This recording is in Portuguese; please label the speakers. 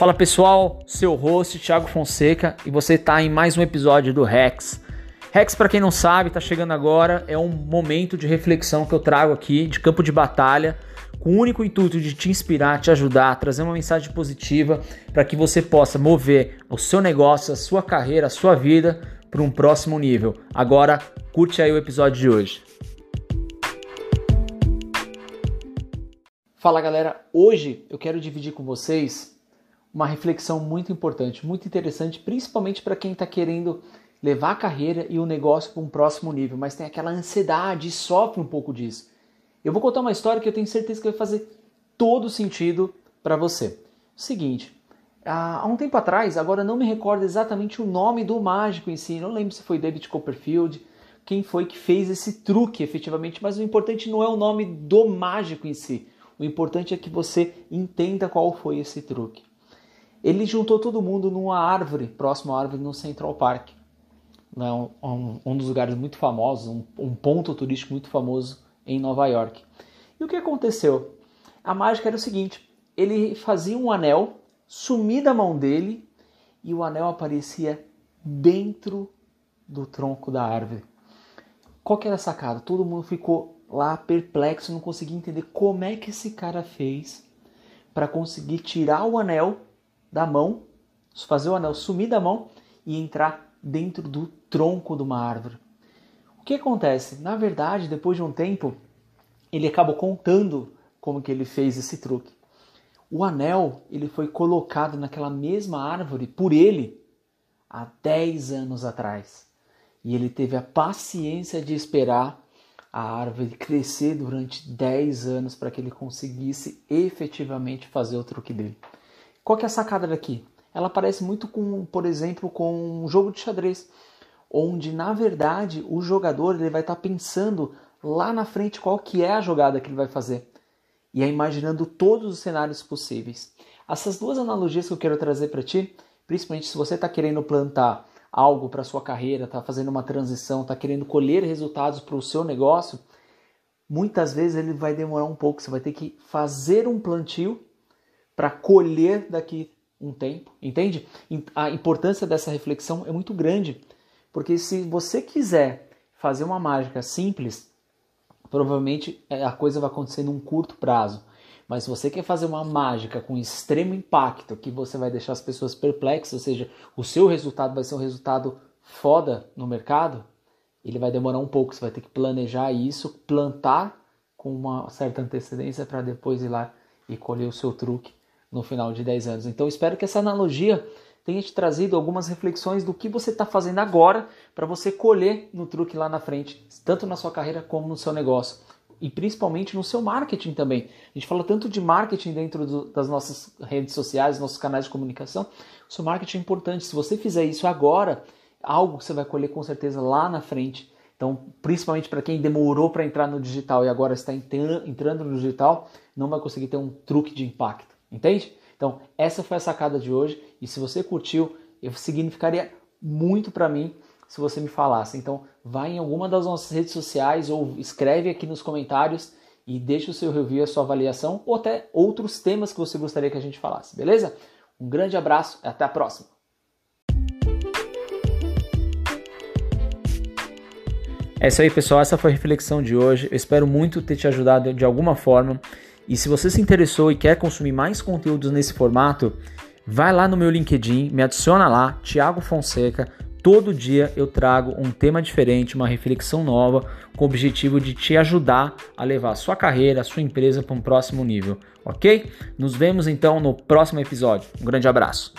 Speaker 1: Fala pessoal, seu host Thiago Fonseca e você está em mais um episódio do Rex. Rex, para quem não sabe, está chegando agora, é um momento de reflexão que eu trago aqui de campo de batalha, com o único intuito de te inspirar, te ajudar, trazer uma mensagem positiva para que você possa mover o seu negócio, a sua carreira, a sua vida para um próximo nível. Agora, curte aí o episódio de hoje. Fala galera, hoje eu quero dividir com vocês uma reflexão muito importante, muito interessante, principalmente para quem está querendo levar a carreira e o negócio para um próximo nível, mas tem aquela ansiedade e sofre um pouco disso. Eu vou contar uma história que eu tenho certeza que vai fazer todo sentido para você. Seguinte, há um tempo atrás, agora não me recordo exatamente o nome do mágico em si, não lembro se foi David Copperfield, quem foi que fez esse truque efetivamente, mas o importante não é o nome do mágico em si. O importante é que você entenda qual foi esse truque ele juntou todo mundo numa árvore, próximo à árvore no Central Park. Né, um, um, dos lugares muito famosos, um, um ponto turístico muito famoso em Nova York. E o que aconteceu? A mágica era o seguinte: ele fazia um anel sumir da mão dele e o anel aparecia dentro do tronco da árvore. Qual que era a sacada? Todo mundo ficou lá perplexo, não conseguia entender como é que esse cara fez para conseguir tirar o anel da mão, fazer o anel sumir da mão e entrar dentro do tronco de uma árvore. O que acontece? Na verdade, depois de um tempo, ele acabou contando como que ele fez esse truque. O anel ele foi colocado naquela mesma árvore por ele há 10 anos atrás. E ele teve a paciência de esperar a árvore crescer durante 10 anos para que ele conseguisse efetivamente fazer o truque dele. Qual que é a sacada daqui? Ela parece muito com, por exemplo, com um jogo de xadrez, onde na verdade o jogador ele vai estar tá pensando lá na frente qual que é a jogada que ele vai fazer e é imaginando todos os cenários possíveis. Essas duas analogias que eu quero trazer para ti, principalmente se você está querendo plantar algo para sua carreira, está fazendo uma transição, está querendo colher resultados para o seu negócio, muitas vezes ele vai demorar um pouco. Você vai ter que fazer um plantio para colher daqui um tempo, entende? A importância dessa reflexão é muito grande, porque se você quiser fazer uma mágica simples, provavelmente é, a coisa vai acontecer num curto prazo. Mas se você quer fazer uma mágica com extremo impacto, que você vai deixar as pessoas perplexas, ou seja, o seu resultado vai ser um resultado foda no mercado, ele vai demorar um pouco. Você vai ter que planejar isso, plantar com uma certa antecedência para depois ir lá e colher o seu truque no final de 10 anos. Então espero que essa analogia tenha te trazido algumas reflexões do que você está fazendo agora para você colher no truque lá na frente, tanto na sua carreira como no seu negócio. E principalmente no seu marketing também. A gente fala tanto de marketing dentro do, das nossas redes sociais, nossos canais de comunicação. O seu marketing é importante. Se você fizer isso agora, algo você vai colher com certeza lá na frente. Então, principalmente para quem demorou para entrar no digital e agora está entrando no digital, não vai conseguir ter um truque de impacto. Entende? Então, essa foi a sacada de hoje e se você curtiu, significaria muito para mim se você me falasse. Então, vai em alguma das nossas redes sociais ou escreve aqui nos comentários e deixe o seu review, a sua avaliação ou até outros temas que você gostaria que a gente falasse, beleza? Um grande abraço e até a próxima. É isso aí, pessoal. Essa foi a reflexão de hoje. Eu espero muito ter te ajudado de alguma forma. E se você se interessou e quer consumir mais conteúdos nesse formato, vai lá no meu LinkedIn, me adiciona lá, Thiago Fonseca. Todo dia eu trago um tema diferente, uma reflexão nova, com o objetivo de te ajudar a levar a sua carreira, a sua empresa para um próximo nível, ok? Nos vemos então no próximo episódio. Um grande abraço.